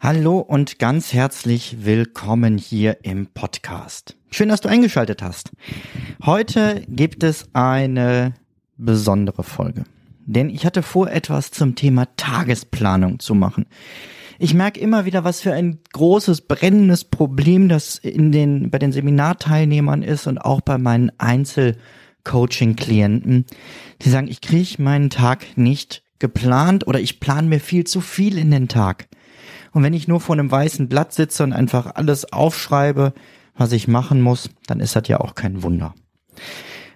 Hallo und ganz herzlich willkommen hier im Podcast. Schön, dass du eingeschaltet hast. Heute gibt es eine besondere Folge. Denn ich hatte vor, etwas zum Thema Tagesplanung zu machen. Ich merke immer wieder, was für ein großes, brennendes Problem das in den, bei den Seminarteilnehmern ist und auch bei meinen Einzelcoaching-Klienten. Die sagen, ich kriege meinen Tag nicht geplant oder ich plane mir viel zu viel in den Tag. Und wenn ich nur vor einem weißen Blatt sitze und einfach alles aufschreibe, was ich machen muss, dann ist das ja auch kein Wunder.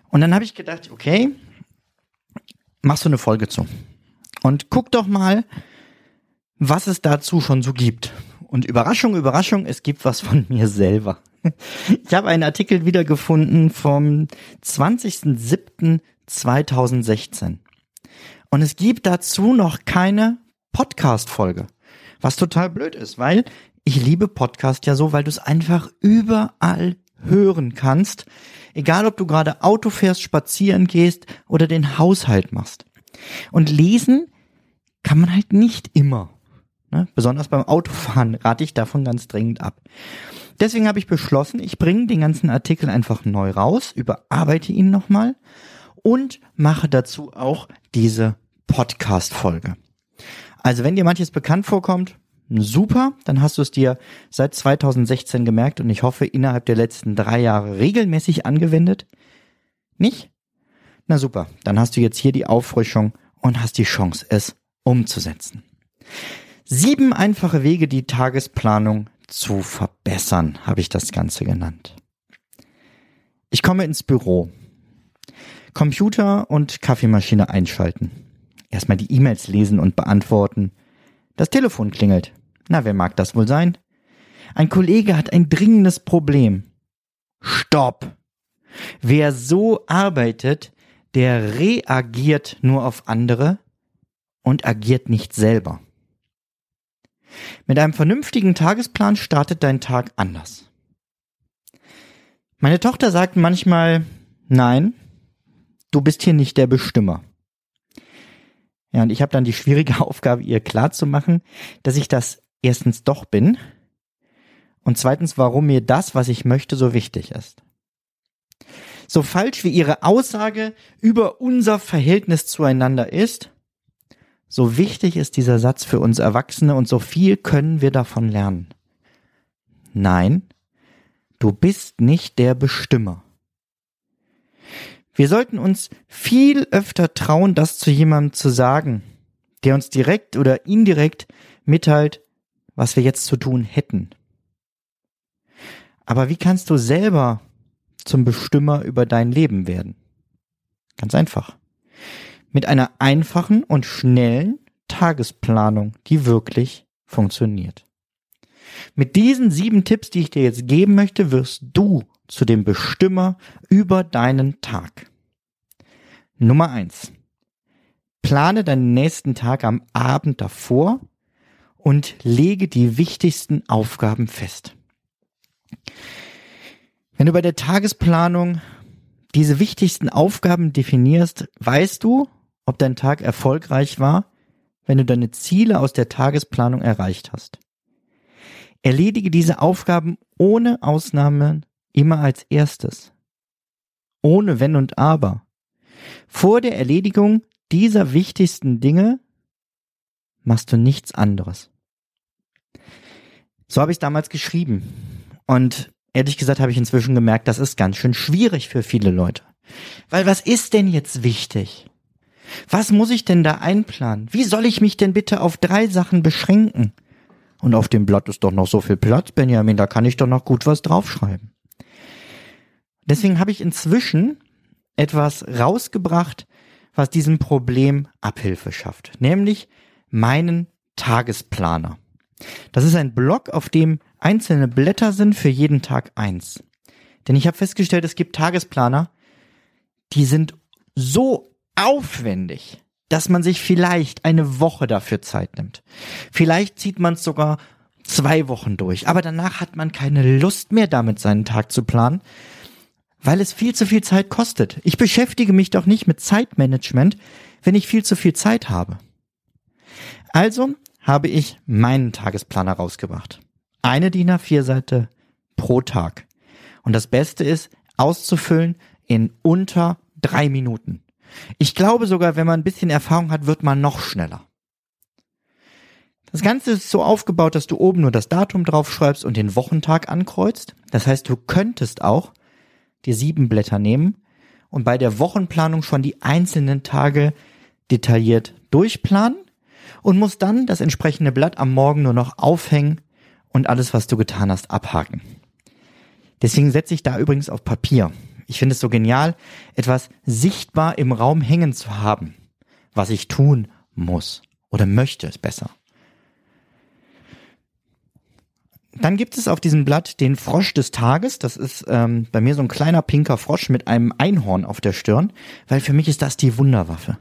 Und dann habe ich gedacht, okay, machst du eine Folge zu. Und guck doch mal, was es dazu schon so gibt. Und Überraschung, Überraschung, es gibt was von mir selber. Ich habe einen Artikel wiedergefunden vom 20.07.2016. Und es gibt dazu noch keine Podcast-Folge. Was total blöd ist, weil ich liebe Podcast ja so, weil du es einfach überall hören kannst. Egal, ob du gerade Auto fährst, spazieren gehst oder den Haushalt machst. Und lesen kann man halt nicht immer. Ne? Besonders beim Autofahren rate ich davon ganz dringend ab. Deswegen habe ich beschlossen, ich bringe den ganzen Artikel einfach neu raus, überarbeite ihn nochmal und mache dazu auch diese Podcast-Folge. Also wenn dir manches bekannt vorkommt, super, dann hast du es dir seit 2016 gemerkt und ich hoffe innerhalb der letzten drei Jahre regelmäßig angewendet. Nicht? Na super, dann hast du jetzt hier die Auffrischung und hast die Chance, es umzusetzen. Sieben einfache Wege, die Tagesplanung zu verbessern, habe ich das Ganze genannt. Ich komme ins Büro. Computer und Kaffeemaschine einschalten. Erstmal die E-Mails lesen und beantworten. Das Telefon klingelt. Na, wer mag das wohl sein? Ein Kollege hat ein dringendes Problem. Stopp! Wer so arbeitet, der reagiert nur auf andere und agiert nicht selber. Mit einem vernünftigen Tagesplan startet dein Tag anders. Meine Tochter sagt manchmal, nein, du bist hier nicht der Bestimmer. Ja, und ich habe dann die schwierige Aufgabe, ihr klarzumachen, dass ich das erstens doch bin und zweitens, warum mir das, was ich möchte, so wichtig ist. So falsch wie ihre Aussage über unser Verhältnis zueinander ist, so wichtig ist dieser Satz für uns Erwachsene und so viel können wir davon lernen. Nein, du bist nicht der Bestimmer. Wir sollten uns viel öfter trauen, das zu jemandem zu sagen, der uns direkt oder indirekt mitteilt, was wir jetzt zu tun hätten. Aber wie kannst du selber zum Bestimmer über dein Leben werden? Ganz einfach mit einer einfachen und schnellen Tagesplanung, die wirklich funktioniert. Mit diesen sieben Tipps, die ich dir jetzt geben möchte, wirst du zu dem Bestimmer über deinen Tag. Nummer eins: Plane deinen nächsten Tag am Abend davor und lege die wichtigsten Aufgaben fest. Wenn du bei der Tagesplanung diese wichtigsten Aufgaben definierst, weißt du, ob dein Tag erfolgreich war, wenn du deine Ziele aus der Tagesplanung erreicht hast. Erledige diese Aufgaben ohne Ausnahmen immer als erstes. Ohne Wenn und Aber. Vor der Erledigung dieser wichtigsten Dinge machst du nichts anderes. So habe ich damals geschrieben. Und ehrlich gesagt habe ich inzwischen gemerkt, das ist ganz schön schwierig für viele Leute. Weil was ist denn jetzt wichtig? Was muss ich denn da einplanen? Wie soll ich mich denn bitte auf drei Sachen beschränken? Und auf dem Blatt ist doch noch so viel Platz, Benjamin, da kann ich doch noch gut was draufschreiben. Deswegen habe ich inzwischen etwas rausgebracht, was diesem Problem Abhilfe schafft, nämlich meinen Tagesplaner. Das ist ein Blog, auf dem einzelne Blätter sind für jeden Tag eins. Denn ich habe festgestellt, es gibt Tagesplaner, die sind so aufwendig, dass man sich vielleicht eine Woche dafür Zeit nimmt. Vielleicht zieht man es sogar zwei Wochen durch, aber danach hat man keine Lust mehr damit, seinen Tag zu planen, weil es viel zu viel Zeit kostet. Ich beschäftige mich doch nicht mit Zeitmanagement, wenn ich viel zu viel Zeit habe. Also habe ich meinen Tagesplaner rausgebracht. Eine DIN A4-Seite pro Tag. Und das Beste ist, auszufüllen in unter drei Minuten. Ich glaube sogar, wenn man ein bisschen Erfahrung hat, wird man noch schneller. Das Ganze ist so aufgebaut, dass du oben nur das Datum draufschreibst und den Wochentag ankreuzt. Das heißt, du könntest auch dir sieben Blätter nehmen und bei der Wochenplanung schon die einzelnen Tage detailliert durchplanen und musst dann das entsprechende Blatt am Morgen nur noch aufhängen und alles, was du getan hast, abhaken. Deswegen setze ich da übrigens auf Papier. Ich finde es so genial, etwas sichtbar im Raum hängen zu haben, was ich tun muss oder möchte, ist besser. Dann gibt es auf diesem Blatt den Frosch des Tages. Das ist ähm, bei mir so ein kleiner pinker Frosch mit einem Einhorn auf der Stirn, weil für mich ist das die Wunderwaffe.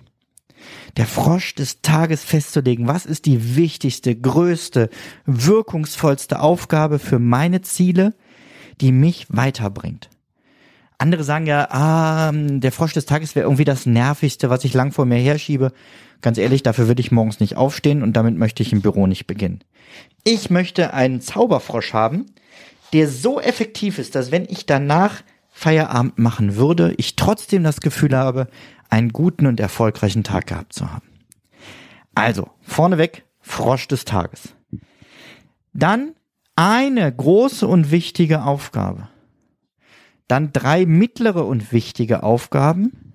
Der Frosch des Tages festzulegen, was ist die wichtigste, größte, wirkungsvollste Aufgabe für meine Ziele, die mich weiterbringt. Andere sagen ja, ah, der Frosch des Tages wäre irgendwie das Nervigste, was ich lang vor mir herschiebe. Ganz ehrlich, dafür würde ich morgens nicht aufstehen und damit möchte ich im Büro nicht beginnen. Ich möchte einen Zauberfrosch haben, der so effektiv ist, dass wenn ich danach Feierabend machen würde, ich trotzdem das Gefühl habe, einen guten und erfolgreichen Tag gehabt zu haben. Also, vorneweg, Frosch des Tages. Dann eine große und wichtige Aufgabe. Dann drei mittlere und wichtige Aufgaben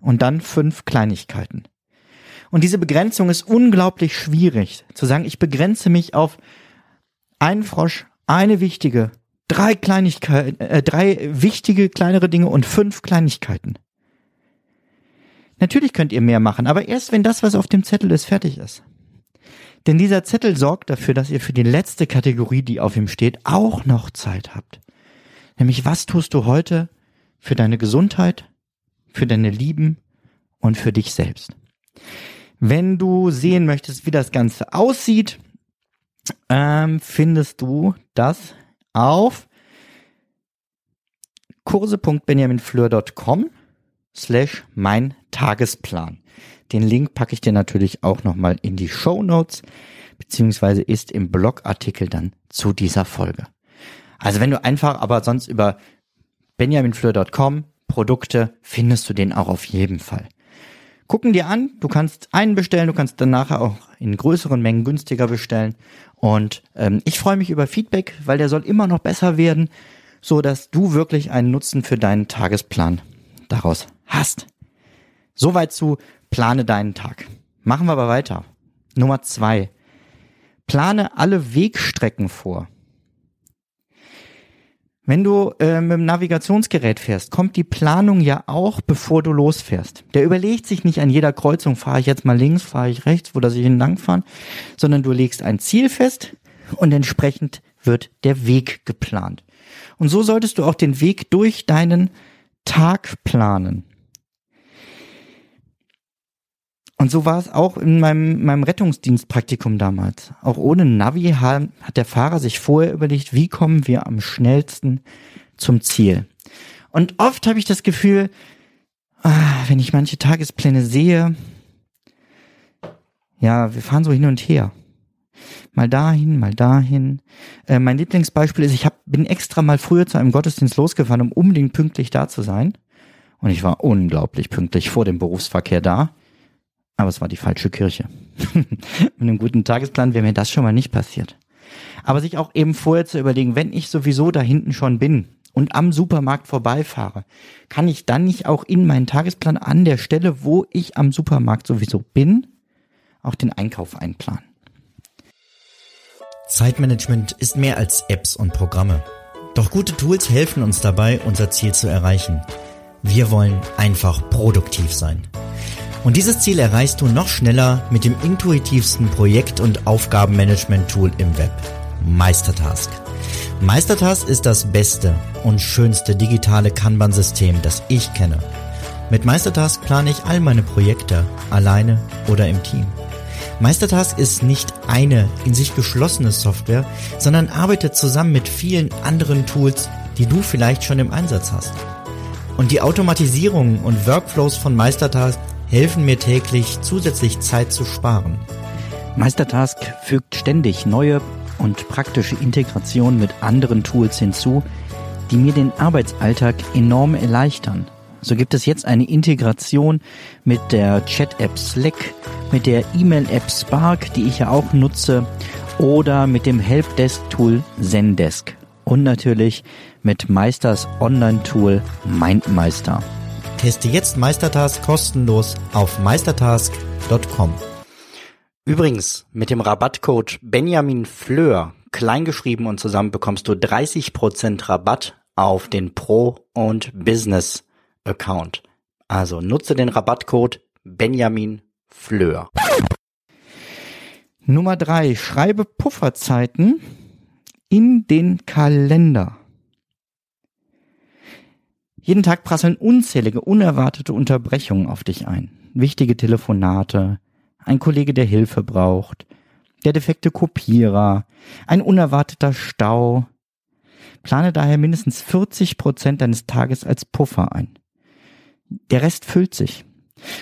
und dann fünf Kleinigkeiten. Und diese Begrenzung ist unglaublich schwierig. Zu sagen, ich begrenze mich auf einen Frosch, eine wichtige, drei Kleinigkeiten, äh, drei wichtige kleinere Dinge und fünf Kleinigkeiten. Natürlich könnt ihr mehr machen, aber erst wenn das, was auf dem Zettel ist, fertig ist. Denn dieser Zettel sorgt dafür, dass ihr für die letzte Kategorie, die auf ihm steht, auch noch Zeit habt. Nämlich, was tust du heute für deine Gesundheit, für deine Lieben und für dich selbst? Wenn du sehen möchtest, wie das Ganze aussieht, ähm, findest du das auf kurse.benjaminfleur.com slash mein Tagesplan. Den Link packe ich dir natürlich auch nochmal in die Show Notes, beziehungsweise ist im Blogartikel dann zu dieser Folge. Also wenn du einfach aber sonst über benjaminfleur.com Produkte findest du den auch auf jeden Fall gucken dir an. Du kannst einen bestellen, du kannst dann nachher auch in größeren Mengen günstiger bestellen. Und ähm, ich freue mich über Feedback, weil der soll immer noch besser werden, so dass du wirklich einen Nutzen für deinen Tagesplan daraus hast. Soweit zu plane deinen Tag. Machen wir aber weiter. Nummer zwei. Plane alle Wegstrecken vor. Wenn du äh, mit dem Navigationsgerät fährst, kommt die Planung ja auch, bevor du losfährst. Der überlegt sich nicht an jeder Kreuzung, fahre ich jetzt mal links, fahre ich rechts, wo das ich hinlangfahren, sondern du legst ein Ziel fest und entsprechend wird der Weg geplant. Und so solltest du auch den Weg durch deinen Tag planen. Und so war es auch in meinem, meinem Rettungsdienstpraktikum damals. Auch ohne Navi hat der Fahrer sich vorher überlegt, wie kommen wir am schnellsten zum Ziel. Und oft habe ich das Gefühl, ah, wenn ich manche Tagespläne sehe, ja, wir fahren so hin und her. Mal dahin, mal dahin. Äh, mein Lieblingsbeispiel ist, ich hab, bin extra mal früher zu einem Gottesdienst losgefahren, um unbedingt pünktlich da zu sein. Und ich war unglaublich pünktlich vor dem Berufsverkehr da. Aber es war die falsche Kirche. Mit einem guten Tagesplan wäre mir das schon mal nicht passiert. Aber sich auch eben vorher zu überlegen, wenn ich sowieso da hinten schon bin und am Supermarkt vorbeifahre, kann ich dann nicht auch in meinen Tagesplan an der Stelle, wo ich am Supermarkt sowieso bin, auch den Einkauf einplanen. Zeitmanagement ist mehr als Apps und Programme. Doch gute Tools helfen uns dabei, unser Ziel zu erreichen. Wir wollen einfach produktiv sein. Und dieses Ziel erreichst du noch schneller mit dem intuitivsten Projekt- und Aufgabenmanagement-Tool im Web, Meistertask. Meistertask ist das beste und schönste digitale Kanban-System, das ich kenne. Mit Meistertask plane ich all meine Projekte, alleine oder im Team. Meistertask ist nicht eine in sich geschlossene Software, sondern arbeitet zusammen mit vielen anderen Tools, die du vielleicht schon im Einsatz hast. Und die Automatisierungen und Workflows von Meistertask helfen mir täglich zusätzlich Zeit zu sparen. Meistertask fügt ständig neue und praktische Integration mit anderen Tools hinzu, die mir den Arbeitsalltag enorm erleichtern. So gibt es jetzt eine Integration mit der Chat-App Slack, mit der E-Mail-App Spark, die ich ja auch nutze, oder mit dem Helpdesk-Tool Zendesk. Und natürlich mit Meisters Online-Tool MindMeister. Teste jetzt Meistertask kostenlos auf meistertask.com. Übrigens, mit dem Rabattcode Benjamin Fleur, kleingeschrieben und zusammen bekommst du 30% Rabatt auf den Pro und Business Account. Also nutze den Rabattcode Benjamin Fleur. Nummer drei: Schreibe Pufferzeiten in den Kalender. Jeden Tag prasseln unzählige unerwartete Unterbrechungen auf dich ein. Wichtige Telefonate, ein Kollege, der Hilfe braucht, der defekte Kopierer, ein unerwarteter Stau. Plane daher mindestens 40 Prozent deines Tages als Puffer ein. Der Rest füllt sich.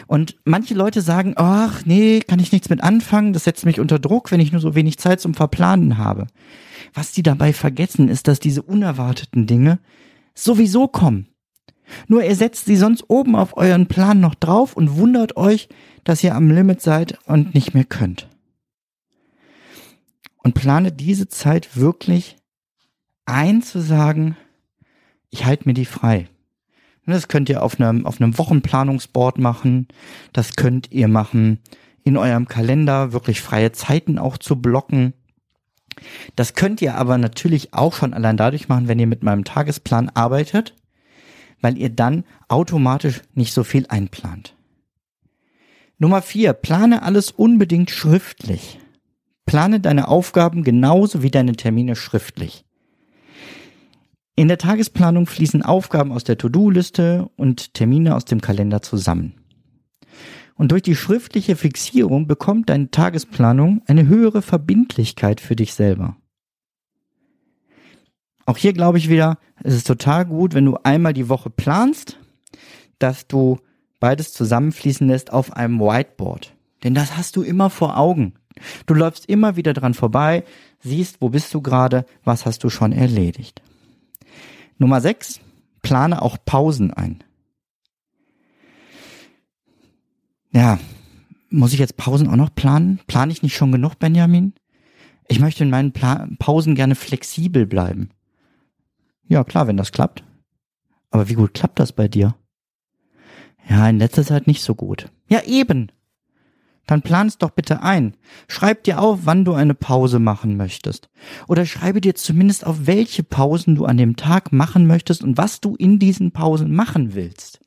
Und manche Leute sagen, ach nee, kann ich nichts mit anfangen, das setzt mich unter Druck, wenn ich nur so wenig Zeit zum Verplanen habe. Was die dabei vergessen, ist, dass diese unerwarteten Dinge sowieso kommen. Nur ihr setzt sie sonst oben auf euren Plan noch drauf und wundert euch, dass ihr am Limit seid und nicht mehr könnt. Und plane diese Zeit wirklich ein zu sagen, ich halte mir die frei. Das könnt ihr auf einem, auf einem Wochenplanungsboard machen. Das könnt ihr machen in eurem Kalender, wirklich freie Zeiten auch zu blocken. Das könnt ihr aber natürlich auch schon allein dadurch machen, wenn ihr mit meinem Tagesplan arbeitet, weil ihr dann automatisch nicht so viel einplant. Nummer vier, plane alles unbedingt schriftlich. Plane deine Aufgaben genauso wie deine Termine schriftlich. In der Tagesplanung fließen Aufgaben aus der To-Do-Liste und Termine aus dem Kalender zusammen. Und durch die schriftliche Fixierung bekommt deine Tagesplanung eine höhere Verbindlichkeit für dich selber. Auch hier glaube ich wieder, es ist total gut, wenn du einmal die Woche planst, dass du beides zusammenfließen lässt auf einem Whiteboard. Denn das hast du immer vor Augen. Du läufst immer wieder dran vorbei, siehst, wo bist du gerade, was hast du schon erledigt. Nummer 6. Plane auch Pausen ein. Ja, muss ich jetzt Pausen auch noch planen? Plane ich nicht schon genug, Benjamin? Ich möchte in meinen Pla Pausen gerne flexibel bleiben. Ja, klar, wenn das klappt. Aber wie gut klappt das bei dir? Ja, in letzter Zeit nicht so gut. Ja, eben dann plan es doch bitte ein. Schreib dir auf, wann du eine Pause machen möchtest. Oder schreibe dir zumindest auf, welche Pausen du an dem Tag machen möchtest und was du in diesen Pausen machen willst.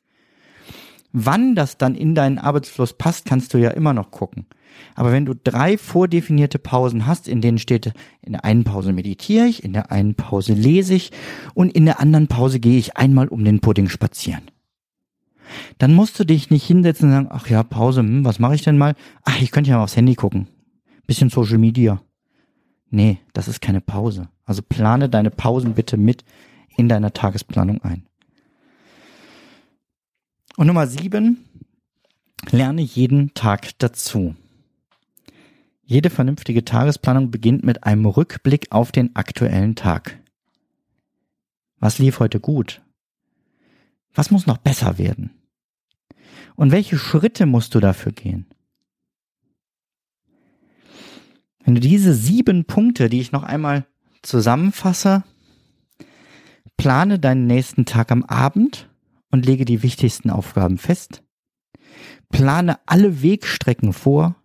Wann das dann in deinen Arbeitsfluss passt, kannst du ja immer noch gucken. Aber wenn du drei vordefinierte Pausen hast, in denen steht, in der einen Pause meditiere ich, in der einen Pause lese ich und in der anderen Pause gehe ich einmal um den Pudding spazieren dann musst du dich nicht hinsetzen und sagen, ach ja, Pause, hm, was mache ich denn mal? Ach, ich könnte ja mal aufs Handy gucken. Bisschen Social Media. Nee, das ist keine Pause. Also plane deine Pausen bitte mit in deiner Tagesplanung ein. Und Nummer sieben, lerne jeden Tag dazu. Jede vernünftige Tagesplanung beginnt mit einem Rückblick auf den aktuellen Tag. Was lief heute gut? Was muss noch besser werden? Und welche Schritte musst du dafür gehen? Wenn du diese sieben Punkte, die ich noch einmal zusammenfasse, plane deinen nächsten Tag am Abend und lege die wichtigsten Aufgaben fest. Plane alle Wegstrecken vor.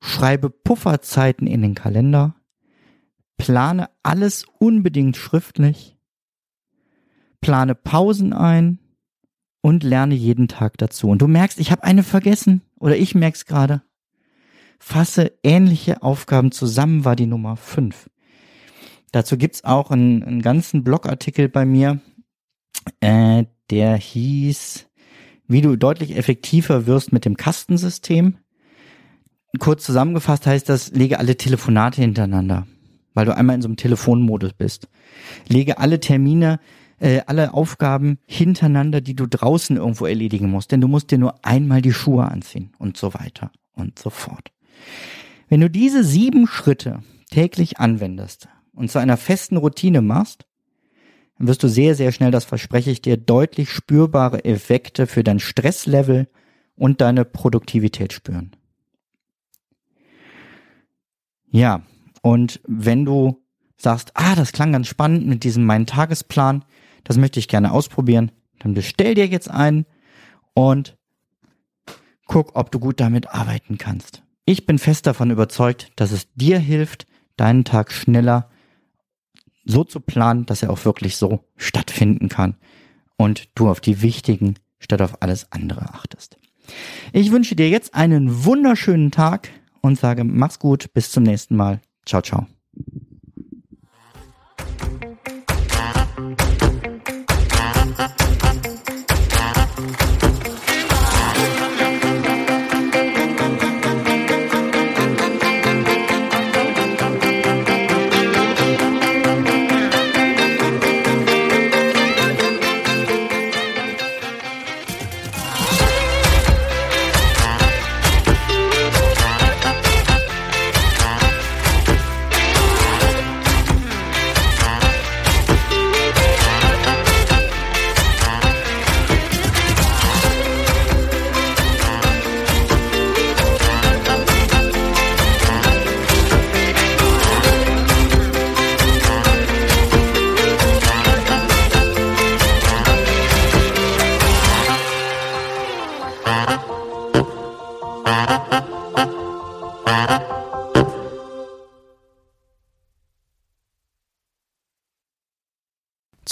Schreibe Pufferzeiten in den Kalender. Plane alles unbedingt schriftlich. Plane Pausen ein und lerne jeden Tag dazu. Und du merkst, ich habe eine vergessen oder ich merk's gerade. Fasse ähnliche Aufgaben zusammen war die Nummer 5. Dazu gibt's auch einen, einen ganzen Blogartikel bei mir, äh, der hieß, wie du deutlich effektiver wirst mit dem Kastensystem. Kurz zusammengefasst heißt das, lege alle Telefonate hintereinander, weil du einmal in so einem Telefonmodus bist. Lege alle Termine, äh, alle Aufgaben hintereinander, die du draußen irgendwo erledigen musst, denn du musst dir nur einmal die Schuhe anziehen und so weiter und so fort. Wenn du diese sieben Schritte täglich anwendest und zu einer festen Routine machst, wirst du sehr, sehr schnell, das verspreche ich dir, deutlich spürbare Effekte für dein Stresslevel und deine Produktivität spüren. Ja, und wenn du sagst, ah, das klang ganz spannend mit diesem meinen Tagesplan, das möchte ich gerne ausprobieren, dann bestell dir jetzt einen und guck, ob du gut damit arbeiten kannst. Ich bin fest davon überzeugt, dass es dir hilft, deinen Tag schneller so zu planen, dass er auch wirklich so stattfinden kann und du auf die wichtigen statt auf alles andere achtest. Ich wünsche dir jetzt einen wunderschönen Tag und sage, mach's gut, bis zum nächsten Mal. Ciao, ciao.